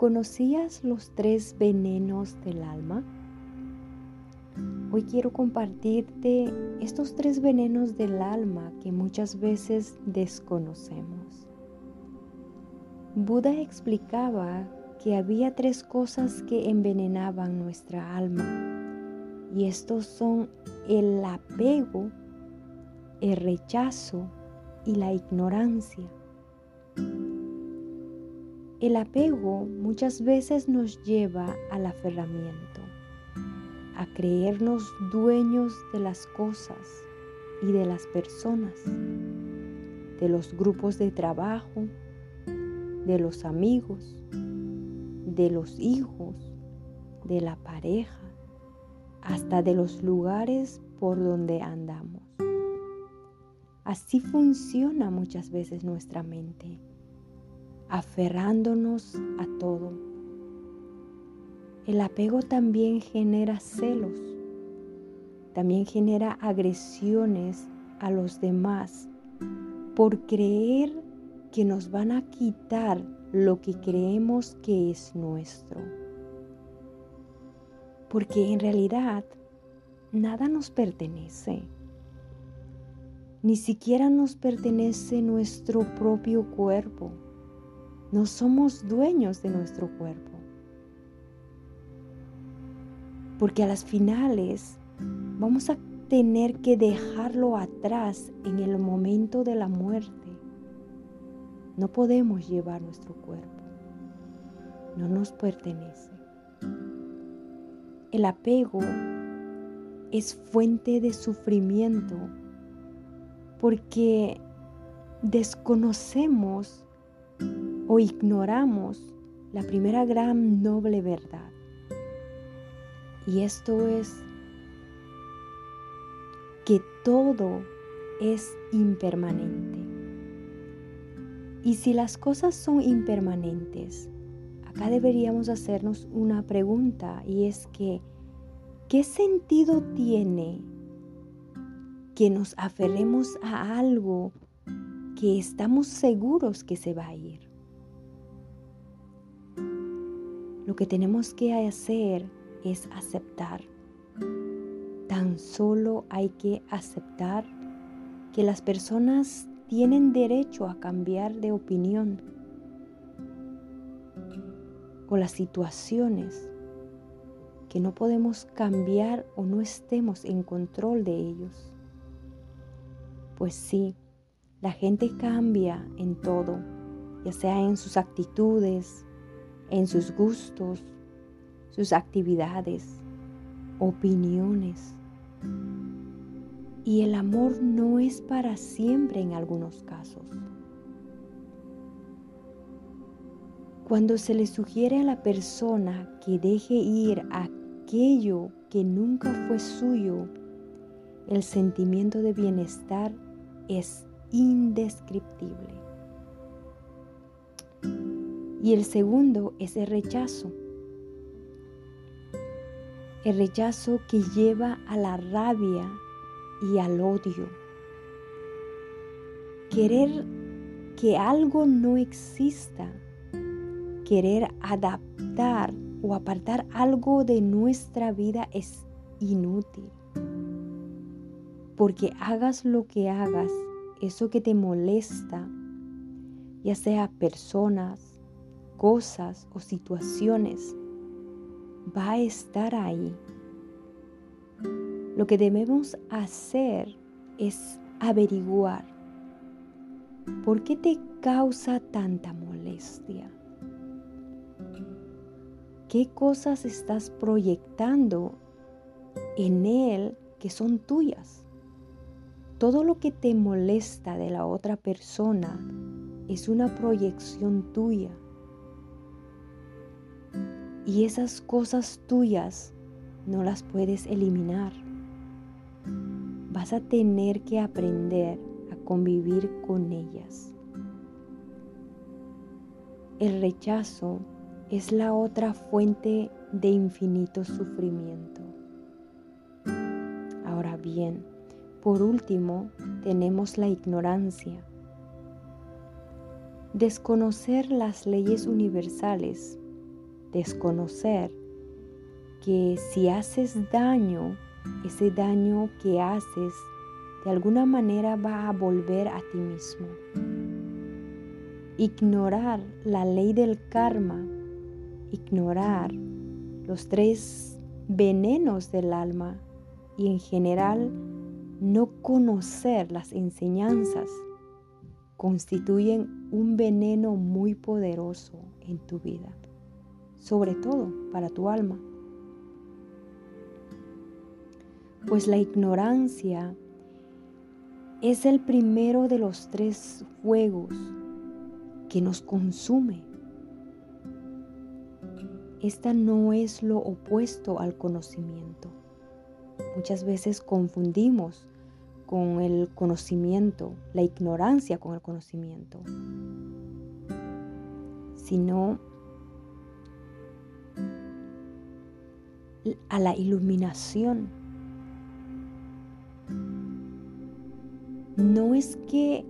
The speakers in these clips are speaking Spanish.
¿Conocías los tres venenos del alma? Hoy quiero compartirte estos tres venenos del alma que muchas veces desconocemos. Buda explicaba que había tres cosas que envenenaban nuestra alma y estos son el apego, el rechazo y la ignorancia. El apego muchas veces nos lleva al aferramiento, a creernos dueños de las cosas y de las personas, de los grupos de trabajo, de los amigos, de los hijos, de la pareja, hasta de los lugares por donde andamos. Así funciona muchas veces nuestra mente, aferrándonos a todo. El apego también genera celos, también genera agresiones a los demás por creer que nos van a quitar lo que creemos que es nuestro. Porque en realidad nada nos pertenece. Ni siquiera nos pertenece nuestro propio cuerpo. No somos dueños de nuestro cuerpo. Porque a las finales vamos a tener que dejarlo atrás en el momento de la muerte. No podemos llevar nuestro cuerpo. No nos pertenece. El apego es fuente de sufrimiento porque desconocemos o ignoramos la primera gran noble verdad. Y esto es que todo es impermanente. Y si las cosas son impermanentes, acá deberíamos hacernos una pregunta y es que, ¿qué sentido tiene que nos aferremos a algo que estamos seguros que se va a ir. Lo que tenemos que hacer es aceptar. Tan solo hay que aceptar que las personas tienen derecho a cambiar de opinión o las situaciones que no podemos cambiar o no estemos en control de ellos. Pues sí, la gente cambia en todo, ya sea en sus actitudes, en sus gustos, sus actividades, opiniones. Y el amor no es para siempre en algunos casos. Cuando se le sugiere a la persona que deje ir aquello que nunca fue suyo, el sentimiento de bienestar es indescriptible. Y el segundo es el rechazo. El rechazo que lleva a la rabia y al odio. Querer que algo no exista. Querer adaptar o apartar algo de nuestra vida es inútil. Porque hagas lo que hagas, eso que te molesta, ya sea personas, cosas o situaciones, va a estar ahí. Lo que debemos hacer es averiguar por qué te causa tanta molestia. ¿Qué cosas estás proyectando en él que son tuyas? Todo lo que te molesta de la otra persona es una proyección tuya. Y esas cosas tuyas no las puedes eliminar. Vas a tener que aprender a convivir con ellas. El rechazo es la otra fuente de infinito sufrimiento. Ahora bien, por último, tenemos la ignorancia. Desconocer las leyes universales desconocer que si haces daño, ese daño que haces de alguna manera va a volver a ti mismo. Ignorar la ley del karma, ignorar los tres venenos del alma y en general no conocer las enseñanzas constituyen un veneno muy poderoso en tu vida, sobre todo para tu alma. Pues la ignorancia es el primero de los tres fuegos que nos consume. Esta no es lo opuesto al conocimiento. Muchas veces confundimos con el conocimiento, la ignorancia con el conocimiento, sino a la iluminación. No es que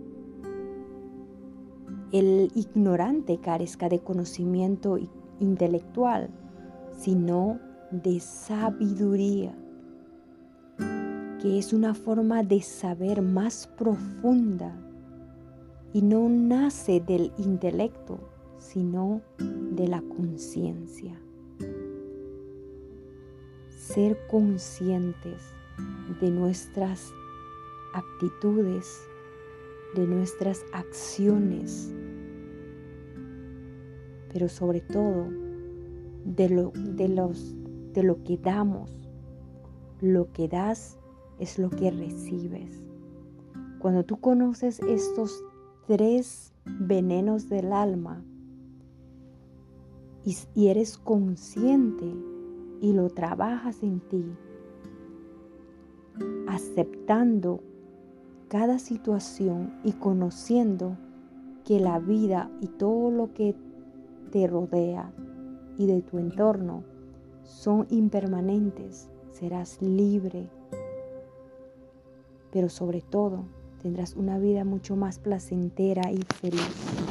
el ignorante carezca de conocimiento intelectual, sino de sabiduría que es una forma de saber más profunda y no nace del intelecto, sino de la conciencia. Ser conscientes de nuestras actitudes, de nuestras acciones, pero sobre todo de lo, de los, de lo que damos. Lo que das es lo que recibes. Cuando tú conoces estos tres venenos del alma y, eres consciente y lo trabajas en ti, aceptando cada situación y conociendo que la vida y todo lo que te rodea y de tu entorno son impermanentes, serás libre pero sobre todo tendrás una vida mucho más placentera y feliz.